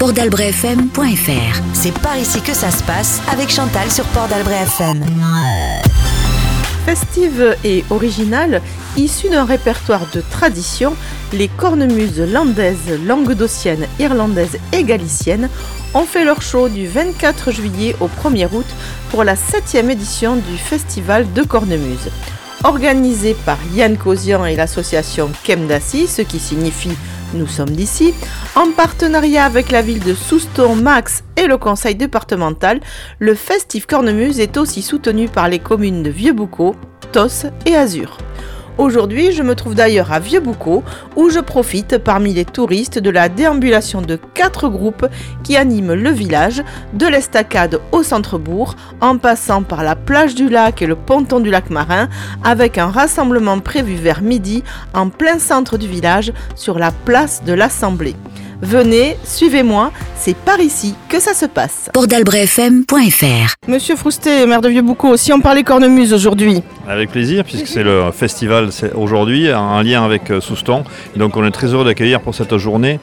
Port. C'est par ici que ça se passe avec Chantal sur Port. Festive et originale, issue d'un répertoire de tradition, les cornemuses landaises, languedociennes, irlandaises et galiciennes ont fait leur show du 24 juillet au 1er août pour la 7e édition du Festival de Cornemuse. Organisé par Yann Cosian et l'association Kemdassi, ce qui signifie nous sommes d'ici, en partenariat avec la ville de Souston, Max et le conseil départemental, le Festif Cornemuse est aussi soutenu par les communes de Vieux-Boucau, Tos et Azur. Aujourd'hui, je me trouve d'ailleurs à Vieux-Boucau où je profite parmi les touristes de la déambulation de quatre groupes qui animent le village, de l'estacade au centre-bourg, en passant par la plage du lac et le ponton du lac marin, avec un rassemblement prévu vers midi en plein centre du village sur la place de l'Assemblée. Venez, suivez-moi, c'est par ici que ça se passe. Port-d'Albret-FM.fr Monsieur Froustet, maire de Vieux-Boucau, si on parlait cornemuse aujourd'hui Avec plaisir, puisque c'est le festival aujourd'hui, en lien avec euh, Souston. Donc on est très heureux d'accueillir pour cette journée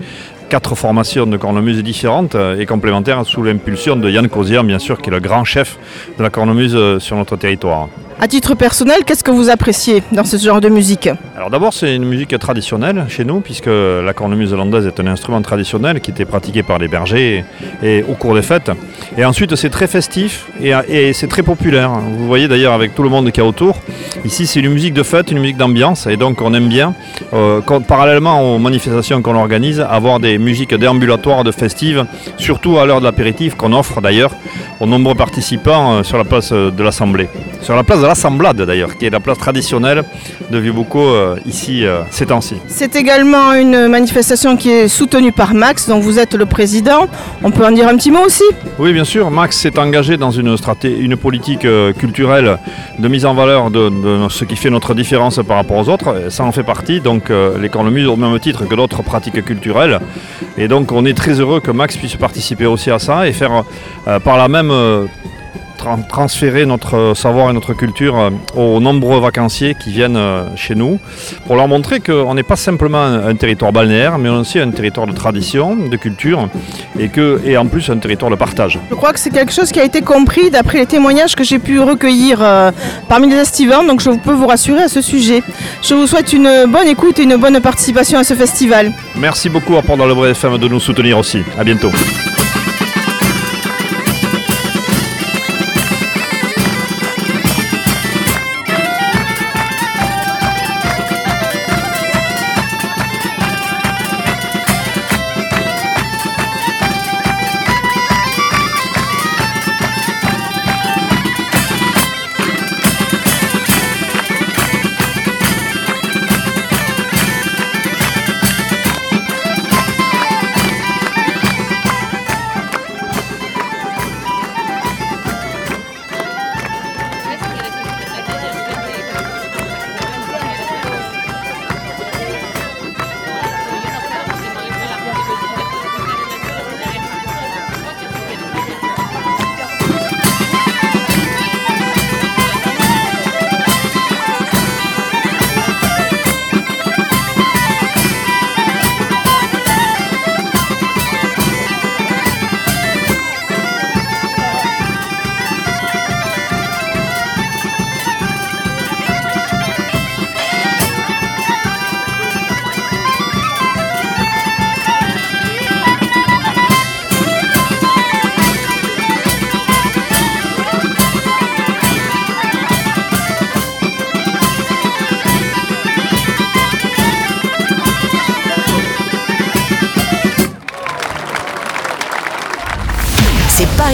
quatre formations de cornemuse différentes euh, et complémentaires sous l'impulsion de Yann Cosier, bien sûr, qui est le grand chef de la cornemuse euh, sur notre territoire. À titre personnel, qu'est-ce que vous appréciez dans ce genre de musique Alors d'abord, c'est une musique traditionnelle chez nous, puisque la cornemuse hollandaise est un instrument traditionnel qui était pratiqué par les bergers et, au cours des fêtes. Et ensuite, c'est très festif et, c'est très populaire. Vous voyez d'ailleurs avec tout le monde qui est autour. Ici, c'est une musique de fête, une musique d'ambiance, et donc on aime bien, euh, parallèlement aux manifestations qu'on organise, avoir des musiques déambulatoires de festives, surtout à l'heure de l'apéritif, qu'on offre d'ailleurs aux nombreux participants euh, sur la place de l'Assemblée. Sur la place l'assemblade d'ailleurs, qui est la place traditionnelle de Vieux-Boucau euh, ici euh, ces temps-ci. C'est également une manifestation qui est soutenue par Max, dont vous êtes le président. On peut en dire un petit mot aussi? Oui, bien sûr. Max s'est engagé dans une, une politique euh, culturelle de mise en valeur de, ce qui fait notre différence par rapport aux autres. Ça en fait partie, donc les cornemuses au même titre que d'autres pratiques culturelles. Et donc on est très heureux que Max puisse participer aussi à ça et faire par la même transférer notre savoir et notre culture euh, aux nombreux vacanciers qui viennent euh, chez nous pour leur montrer qu'on n'est pas simplement un, territoire balnéaire, mais aussi un territoire de tradition, de culture et, que, et en plus un territoire de partage. Je crois que c'est quelque chose qui a été compris d'après les témoignages que j'ai pu recueillir euh, parmi les estivants, donc je peux vous rassurer à ce sujet. Je vous souhaite une bonne écoute et une bonne participation à ce festival. Merci beaucoup à Port dans le FM de nous soutenir aussi. À bientôt.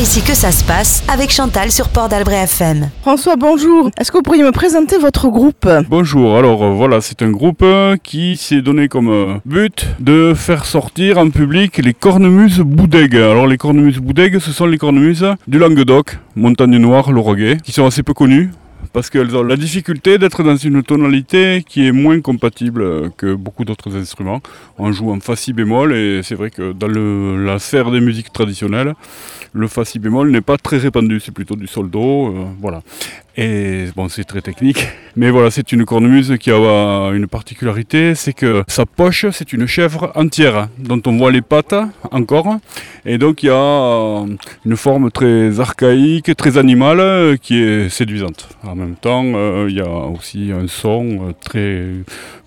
Ici que ça se passe avec Chantal sur Port d'Albret FM. François, bonjour. Est-ce que vous pourriez me présenter votre groupe Bonjour. Alors euh, voilà, c'est un groupe euh, qui s'est donné comme euh, but de faire sortir en public les cornemuses boudègues. Alors les cornemuses boudègues, ce sont les cornemuses du Languedoc, Montagne Noire, Lauragais, qui sont assez peu connues parce qu'elles ont la difficulté d'être dans une tonalité qui est moins compatible que beaucoup d'autres instruments. On joue en fa si bémol et c'est vrai que dans la sphère des musiques traditionnelles, le fa si bémol n'est pas très répandu, c'est plutôt du sol do, euh, voilà. Et bon, c'est très technique. Mais voilà, c'est une cornemuse qui a une particularité, c'est que sa poche, c'est une chèvre entière, dont on voit les pattes encore. Et donc il y a euh, une forme très archaïque, très animale, euh, qui est séduisante. En même temps, euh, il y a aussi un son très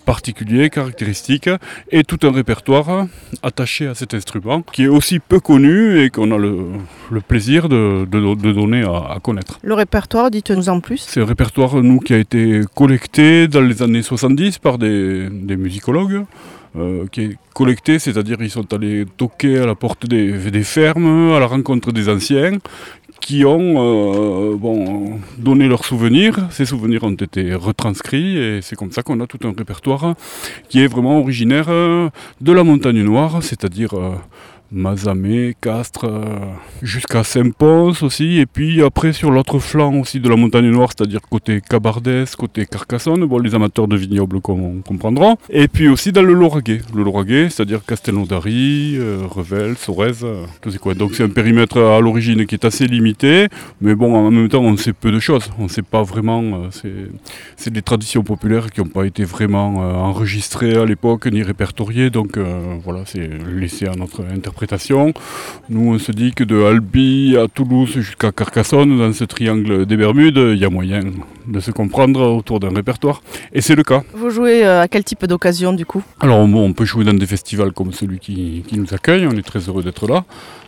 particulier, caractéristique, et tout un répertoire attaché à cet instrument, qui est aussi peu connu et qu'on a le, plaisir de, donner à, connaître. Le répertoire, dites-nous en plus. C'est un répertoire, nous, qui a été collecté dans les années 70 par des, musicologues. Euh, qui est collecté, c'est-à-dire ils sont allés toquer à la porte des, des, fermes, à la rencontre des anciens, qui ont euh, bon, donné leurs souvenirs. Ces souvenirs ont été retranscrits et c'est comme ça qu'on a tout un répertoire qui est vraiment originaire euh, de la montagne noire, c'est-à-dire euh, Mazamé, Castres, euh, jusqu'à Saint-Pons aussi. Et puis après sur l'autre flanc aussi de la montagne noire, c'est-à-dire côté Cabardès, côté Carcassonne, bon, les amateurs de vignobles comprendront. Et puis aussi dans le Lauragais. Le c'est-à-dire Castelnaudary, euh, Revel, Sorèze, euh, ces coins. Donc c'est un périmètre à l'origine qui est assez limité. Mais bon, en même temps, on sait peu de choses. On ne sait pas vraiment. c'est des traditions populaires qui n'ont pas été vraiment enregistrées à l'époque ni répertoriées. Donc voilà, c'est laissé à notre interprétation nous, on se dit que de Albi à Toulouse jusqu'à Carcassonne, dans ce triangle des Bermudes, il y a moyen de se comprendre autour d'un répertoire. Et c'est le cas. Vous jouez euh, à quel type d'occasion du coup? Alors, on peut jouer dans des festivals comme celui qui, nous accueille, on est très heureux d'être là.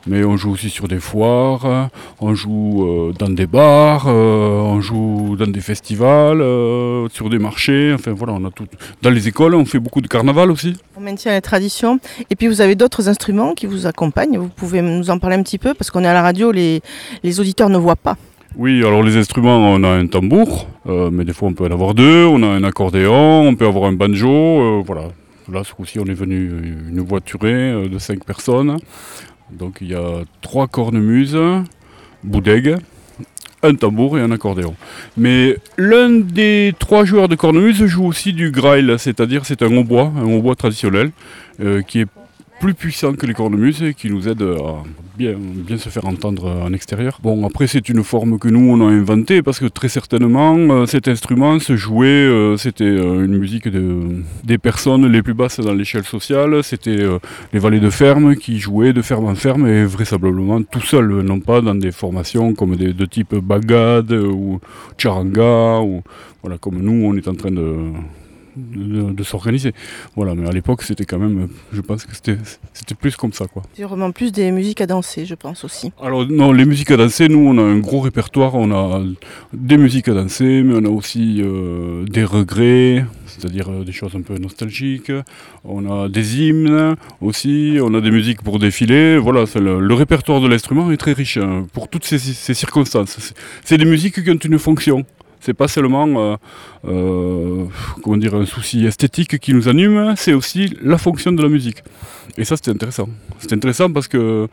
Mais on joue aussi sur des foires, on joue euh, dans des bars, euh, on joue dans des festivals, sur des marchés, enfin voilà, on a tout. Dans les écoles, on fait beaucoup de carnaval aussi. On maintient les traditions. Et puis vous avez d'autres instruments qui vous accompagnent? Vous pouvez nous en parler un petit peu? Parce qu'on est à la radio, les, les auditeurs ne voient pas. Oui, alors les instruments, on a un tambour, euh, mais des fois on peut en avoir deux, on a un accordéon, on peut avoir un banjo, euh, voilà. Là, ce coup-ci, on est venu une voiturée euh, de cinq personnes. Donc il y a trois cornemuses, boudègues, un tambour et un accordéon. Mais l'un des trois joueurs de cornemuse joue aussi du grail, c'est-à-dire c'est un hautbois, un hautbois traditionnel, qui est plus puissant que les cornemuses et qui nous aide à bien, bien se faire entendre en extérieur. Bon, après, c'est une forme que nous, on a inventée parce que très certainement, euh, cet instrument se jouait, euh, c'était euh, une musique de, des personnes les plus basses dans l'échelle sociale, c'était les valets de ferme qui jouaient de ferme en ferme et vraisemblablement tout seul, non pas dans des formations comme des, de type bagad ou charanga, ou voilà, comme nous, on est en train de de, s'organiser. Voilà, mais à l'époque, c'était quand même, je pense que c'était, plus comme ça, quoi. C'est vraiment plus des musiques à danser, je pense aussi. Alors non, les musiques à danser, nous, on a un gros répertoire. On a des musiques à danser, mais on a aussi euh, des regrets, c'est-à-dire euh, des choses un peu nostalgiques. On a des hymnes aussi. On a des musiques pour défiler. Voilà, le, répertoire de l'instrument est très riche hein, pour toutes ces, ces circonstances. C'est des musiques qui ont une fonction. C'est pas seulement euh, euh, comment dire, un souci esthétique qui nous anime, c'est aussi la fonction de la musique. Et ça, c'est intéressant. C'est intéressant parce que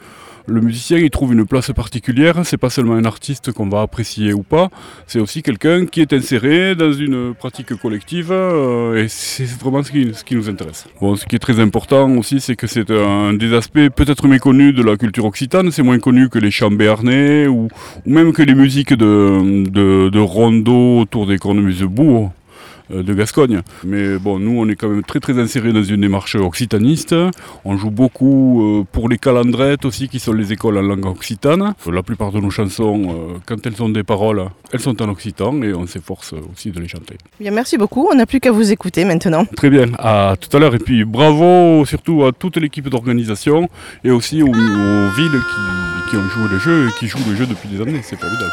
le musicien il trouve une place particulière. C'est pas seulement un artiste qu'on va apprécier ou pas, c'est aussi quelqu'un qui est inséré dans une pratique collective euh, et c'est vraiment ce qui, ce qui, nous intéresse. Bon, ce qui est très important aussi, c'est que c'est un des aspects peut-être méconnus de la culture occitane. C'est moins connu que les chants béarnais ou, même que les musiques de, de, rondeau autour des cornemuses-bourgs. Euh, de Gascogne. Mais bon, nous, on est quand même très très insérés dans une démarche occitaniste. On joue beaucoup euh, pour les calandrettes aussi, qui sont les écoles en langue occitane. La plupart de nos chansons, euh, quand elles ont des paroles, elles sont en occitan et on s'efforce aussi de les chanter. Bien, merci beaucoup. On n'a plus qu'à vous écouter maintenant. Très bien. À tout à l'heure. Et puis bravo surtout à toute l'équipe d'organisation et aussi aux, villes qui, qui ont joué le jeu et qui jouent le jeu depuis des années. C'est formidable.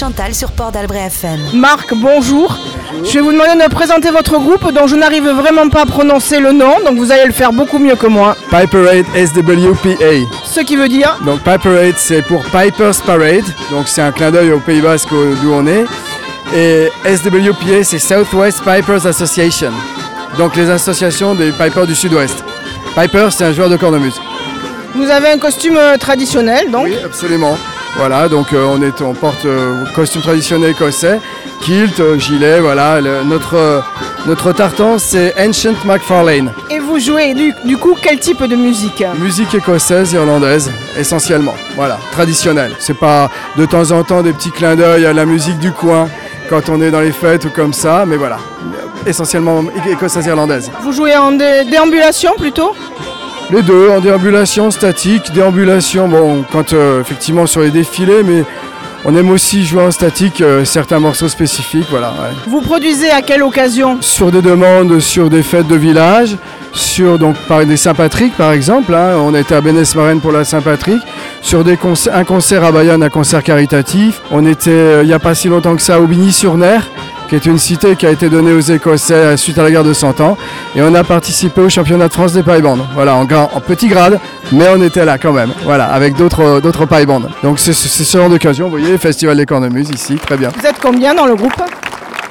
Chantal sur Port d'Albret FM. Marc, bonjour. Je vais vous demander de présenter votre groupe dont je n'arrive vraiment pas à prononcer le nom, donc vous allez le faire beaucoup mieux que moi. Piperade SWPA. Ce qui veut dire Donc Piperade c'est pour Piper's Parade, donc c'est un clin d'œil au Pays Basque d'où on est. Et SWPA c'est Southwest Pipers Association, donc les associations des Pipers du Sud-Ouest. Piper c'est un joueur de cornemuse. vous avez un costume euh, traditionnel, donc Oui, absolument. Voilà, donc euh, on, est, on porte euh, costume traditionnel écossais, kilt, euh, gilet, voilà. Le- notre, notre tartan c'est Ancient McFarlane. et vous jouez du, du coup quel type de musique? Musique écossaise, irlandaise, essentiellement. Voilà, traditionnelle. C'est pas de temps en temps des petits clins d'œil à la musique du coin quand on est dans les fêtes ou comme ça, mais voilà, essentiellement écossaise irlandaise. Vous jouez en dé- déambulation plutôt? Les deux, en déambulation statique, déambulation, bon, quand euh, effectivement sur les défilés, mais on aime aussi jouer en statique euh, certains morceaux spécifiques, voilà. ouais. Vous produisez à quelle occasion? Sur des demandes, sur des fêtes de village, sur donc par des Saint-Patrick par exemple, hein, on était à Bénès-Marraine pour la Saint-Patrick, sur des concerts, un concert à Bayonne, un concert caritatif. On était euh, il n'y a pas si longtemps que ça à Aubigny-sur-Ner, qui est une cité qui a été donnée aux Écossais euh, suite à la guerre de 100 ans, et on a participé au championnat de France des paille-bandes. Voilà, en, petit grade, mais on était là quand même, voilà, avec d'autres euh, d'autres paille-bandes. Donc c'est c'est ce genre d'occasion, vous voyez, Festival des cornemuses ici, très bien. Vous êtes combien dans le groupe?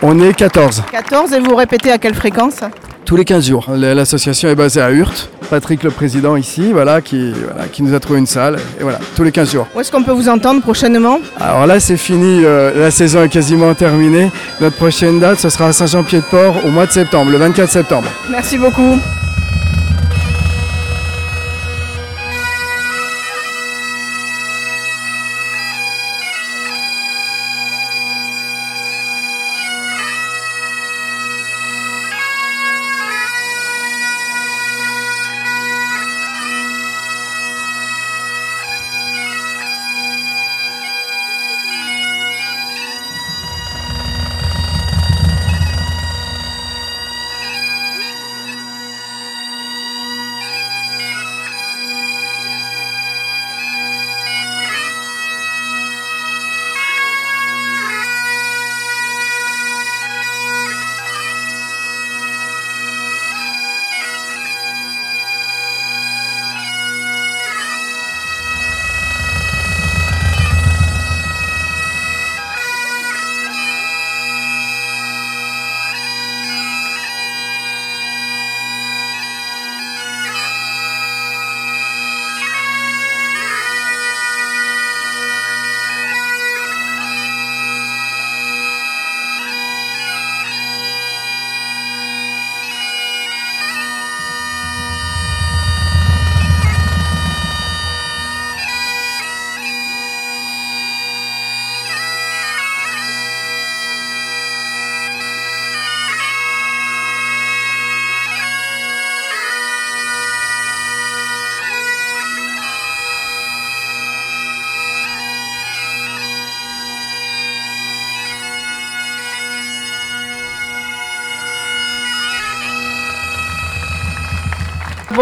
On est 14. 14 et vous répétez à quelle fréquence? Tous les 15 jours. L'association est basée à Hurt. Patrick, le président ici, voilà, qui, voilà, qui nous a trouvé une salle. Et voilà, tous les 15 jours. Où est-ce qu'on peut vous entendre prochainement? Alors là, c'est fini. euh, la saison est quasiment terminée. Notre prochaine date, ce sera à Saint-Jean-Pied-de-Port au mois de septembre, le 24 septembre. Merci beaucoup.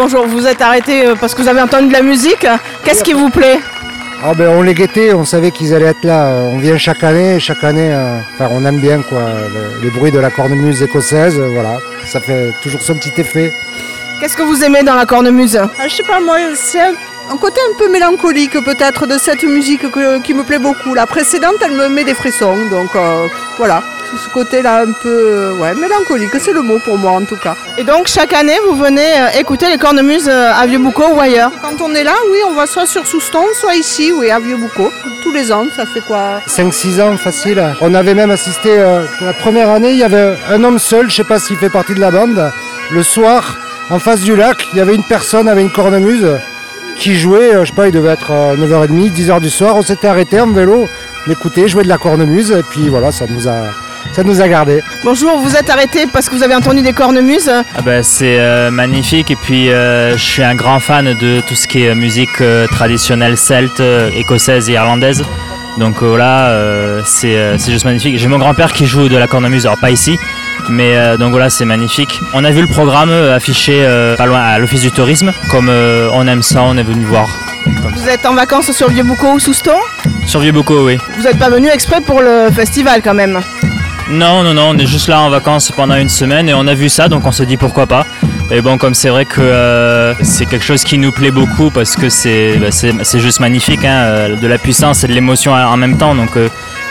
Bonjour, vous êtes arrêté euh, parce que vous avez entendu de la musique. Qu'est-ce qui vous plaît? Ah ben on les guettait, on savait qu'ils allaient être là. On vient chaque année, chaque année, euh, enfin on aime bien quoi, le- les bruits de la cornemuse écossaise, euh, voilà, ça fait toujours son petit effet. Qu'est-ce que vous aimez dans la cornemuse? Ah, je sais pas, moi, c'est un, un côté un peu mélancolique peut-être de cette musique que- qui me plaît beaucoup. La précédente, elle me met des frissons, donc euh, voilà. C'est ce côté-là un peu euh, ouais, mélancolique, c'est le mot pour moi en tout cas. Et donc chaque année, vous venez euh, écouter les cornemuses euh, à Vieux-Boucau ou ailleurs? Quand on est là, oui, on va soit sur Souston, soit ici, oui, à Vieux-Boucau. Tous les ans, ça fait quoi? 5-6 ans facile. On avait même assisté, euh, la première année, il y avait un homme seul, je sais pas s'il fait partie de la bande. Le soir, en face du lac, il y avait une personne avec une cornemuse qui jouait, je sais pas, il devait être euh, 9h30, 10h du soir. On s'était arrêté en vélo, on écoutait, jouait de la cornemuse, et puis voilà, ça nous a, ça nous a gardé. Bonjour, vous êtes arrêté parce que vous avez entendu des cornemuses? Ah bah, c'est euh, magnifique et puis euh, je suis un grand fan de tout ce qui est musique euh, traditionnelle celte, écossaise et irlandaise. Donc voilà, euh, c'est euh, juste magnifique. J'ai mon grand-père qui joue de la cornemuse, alors pas ici, mais euh, donc voilà, c'est magnifique. On a vu le programme affiché euh, pas loin à l'office du tourisme. Comme euh, on aime ça, on est venu voir. Vous êtes en vacances sur Vieux-Boucau ou Souston Sur Vieux-Boucau, oui. Vous n'êtes pas venu exprès pour le festival quand même? Non, non, non, on est juste là en vacances pendant une semaine et on a vu ça, donc on se dit pourquoi pas. Et bon, comme c'est vrai que euh, c'est quelque chose qui nous plaît beaucoup parce que c'est bah, juste magnifique, hein, euh, de la puissance et de l'émotion en même temps, donc euh,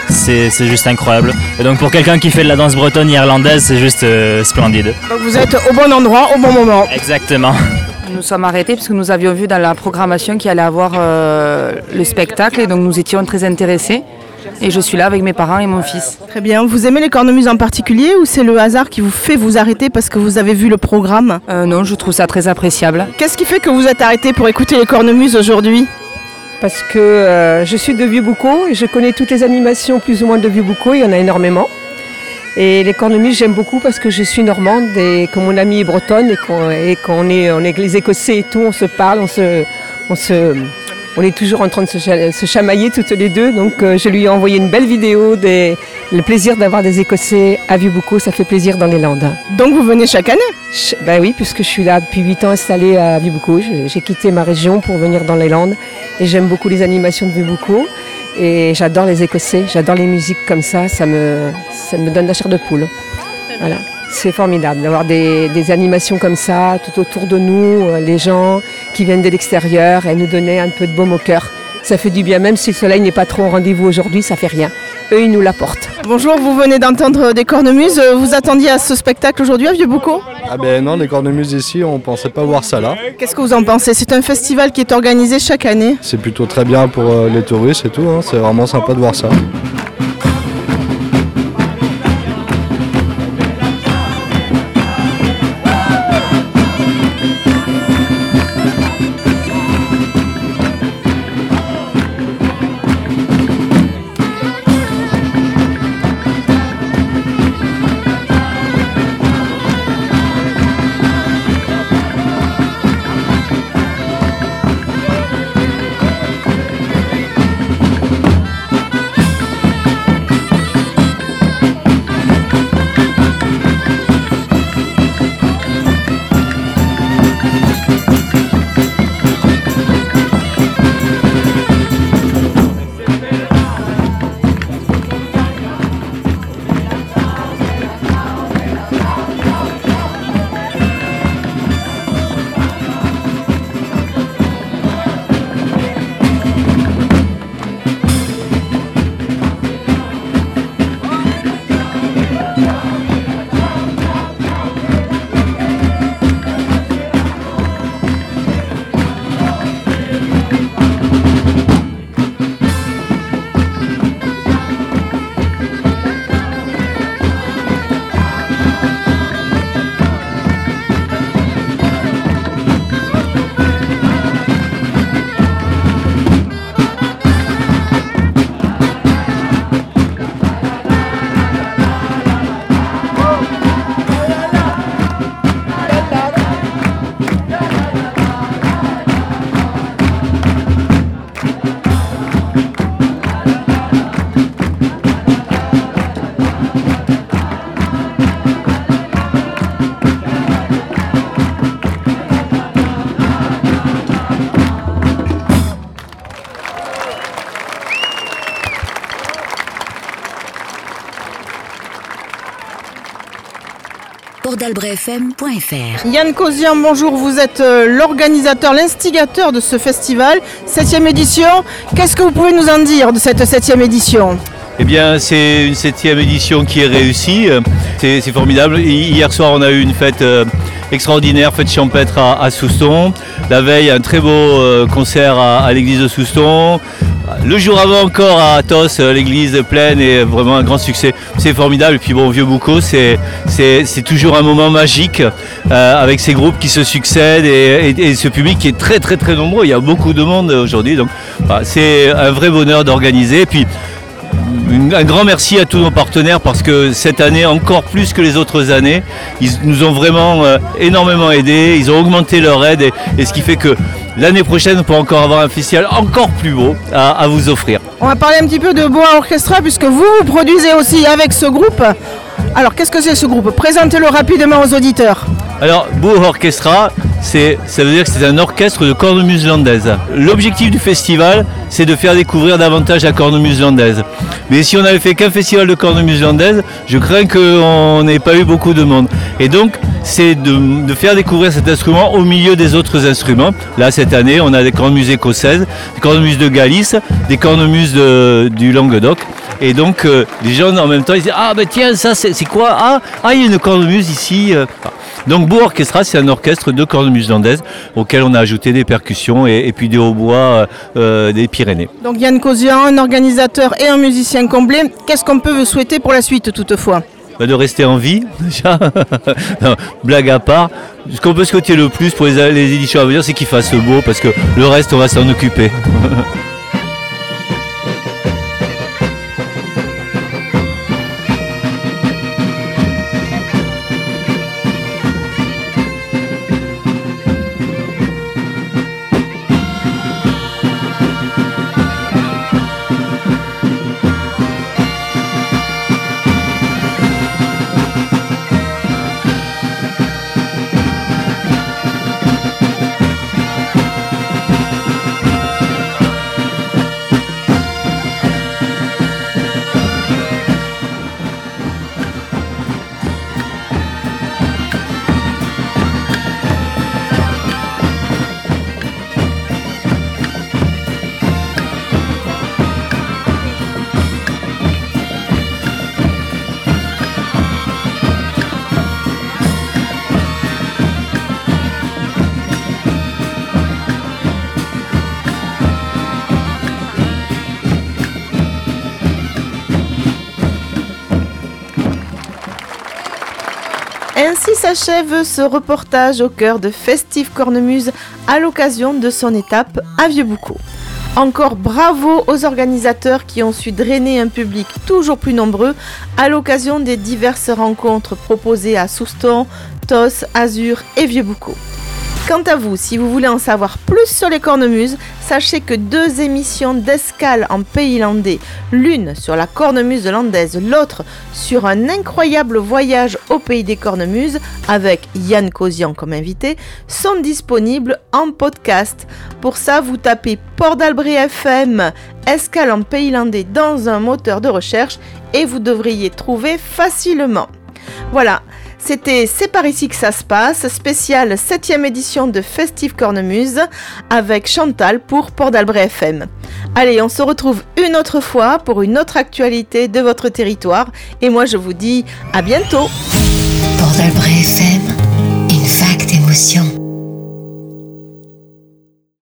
c'est c'est juste incroyable. Et donc pour quelqu'un qui fait de la danse bretonne irlandaise, c'est juste euh, splendide. Donc vous êtes au bon endroit, au bon moment. Exactement. Nous sommes arrêtés parce que nous avions vu dans la programmation qu'il allait avoir euh, le spectacle et donc nous étions très intéressés. Et je suis là avec mes parents et mon fils. Très bien. Vous aimez les cornemuses en particulier ou c'est le hasard qui vous fait vous arrêter parce que vous avez vu le programme? Euh, non, je trouve ça très appréciable. Qu'est-ce qui fait que vous êtes arrêté pour écouter les cornemuses aujourd'hui? Parce que euh, je suis de Vieux-Boucau et je connais toutes les animations plus ou moins de Vieux-Boucau, il y en a énormément. Et les cornemuses, j'aime beaucoup parce que je suis normande et que mon amie est bretonne et qu'on est, on est avec les Écossais et tout, on se parle, on se, on se, on est toujours en train de se, cha- se chamailler toutes les deux. Donc euh, je lui ai envoyé une belle vidéo des le plaisir d'avoir des Écossais à Vieux-Boucau, ça fait plaisir dans les Landes. Donc vous venez chaque année? Ben oui, puisque je suis là depuis 8 ans installée à Vieux-Boucau. J'ai quitté ma région pour venir dans les Landes et j'aime beaucoup les animations de Vieux-Boucau. Et j'adore les Écossais, j'adore les musiques comme ça, ça me, ça me donne la chair de poule. Voilà. C'est formidable d'avoir des, des animations comme ça tout autour de nous, euh, les gens qui viennent de l'extérieur et nous donner un peu de baume au cœur. Ça fait du bien, même si le soleil n'est pas trop au rendez-vous aujourd'hui, ça fait rien. Eux, ils nous l'apportent. Bonjour, vous venez d'entendre des cornemuses. Vous attendiez à ce spectacle aujourd'hui à Vieux-Boucau? Ah ben non, les cornemuses ici, on pensait pas voir ça là. Qu'est-ce que vous en pensez? C'est un festival qui est organisé chaque année. C'est plutôt très bien pour euh, les touristes et tout, hein. c'est vraiment sympa de voir ça. Yann Cosian, bonjour. Vous êtes euh, l'organisateur, l'instigateur de ce festival, 7 édition. Qu'est-ce que vous pouvez nous en dire de cette 7 édition? Eh bien, c'est une septième édition qui est réussie. C'est c'est formidable. Hi- Hier soir, on a eu une fête euh, extraordinaire, fête champêtre à, à Souston. La veille, un très beau euh, concert à, à l'église de Souston. Le jour avant encore à Athos, euh, l'église pleine et vraiment un grand succès. C'est formidable. Et puis bon, Vieux Boucau, c'est toujours un moment magique euh, avec ces groupes qui se succèdent et, ce public qui est très très très nombreux. Il y a beaucoup de monde aujourd'hui. Donc voilà, c'est un vrai bonheur d'organiser. Et puis un grand merci à tous nos partenaires parce que cette année, encore plus que les autres années, ils nous ont vraiment euh, énormément aidés. Ils ont augmenté leur aide et ce qui fait que l'année prochaine, on pourra encore avoir un festival encore plus beau à, à vous offrir. On va parler un petit peu de Boa Orchestra puisque vous, vous produisez aussi avec ce groupe. Alors qu'est-ce que c'est ce groupe? Présentez-le rapidement aux auditeurs. Alors, Beau Orchestra, c'est, ça veut dire que c'est un orchestre de cornemuse landaise. L'objectif du festival, c'est de faire découvrir davantage la cornemuse landaise. Mais si on avait fait qu'un festival de cornemuse landaise, je crains qu'on n'ait pas eu beaucoup de monde. Et donc, c'est de, de faire découvrir cet instrument au milieu des autres instruments. Là, année, on a des cornemuses écossaises, des cornemuses de Galice, des cornemuses de- du Languedoc. Et donc, euh, les gens, en même temps, ils disent Ah, ben tiens, ça, c'est quoi? Ah, ah, il y a une cornemuse ici. euh. Donc, Beau Orchestra, c'est un orchestre de cornemuse landaise auquel on a ajouté des percussions et, puis des hautbois euh, des Pyrénées. Donc Yann Cosian, un organisateur et un musicien comblé. Qu'est-ce qu'on peut vous souhaiter pour la suite toutefois? Bah, de rester en vie, déjà. Non, blague à part. Ce qu'on peut souhaiter le plus pour les, les éditions à venir, c'est qu'il fasse beau, parce que le reste, on va s'en occuper. s'achève ce reportage au cœur de Festive Cornemuse à l'occasion de son étape à Vieux-Boucau. Encore bravo aux organisateurs qui ont su drainer un public toujours plus nombreux à l'occasion des diverses rencontres proposées à Souston, Tos, Azur et Vieux-Boucau. Quant à vous, si vous voulez en savoir plus sur les cornemuses, sachez que deux émissions d'escale en pays landais, l'une sur la cornemuse landaise, l'autre sur un incroyable voyage au pays des cornemuses avec Yann Cosian comme invité, sont disponibles en podcast. Pour ça, vous tapez Port d'Albret FM, escale en pays landais dans un moteur de recherche et vous devriez trouver facilement. Voilà, c'était C'est par ici que ça se passe, spéciale 7ème édition de Festive Cornemuse avec Chantal pour Port d'Albret FM. Allez, on se retrouve une autre fois pour une autre actualité de votre territoire et moi je vous dis à bientôt. Port d'Albret FM, une vague d'émotions.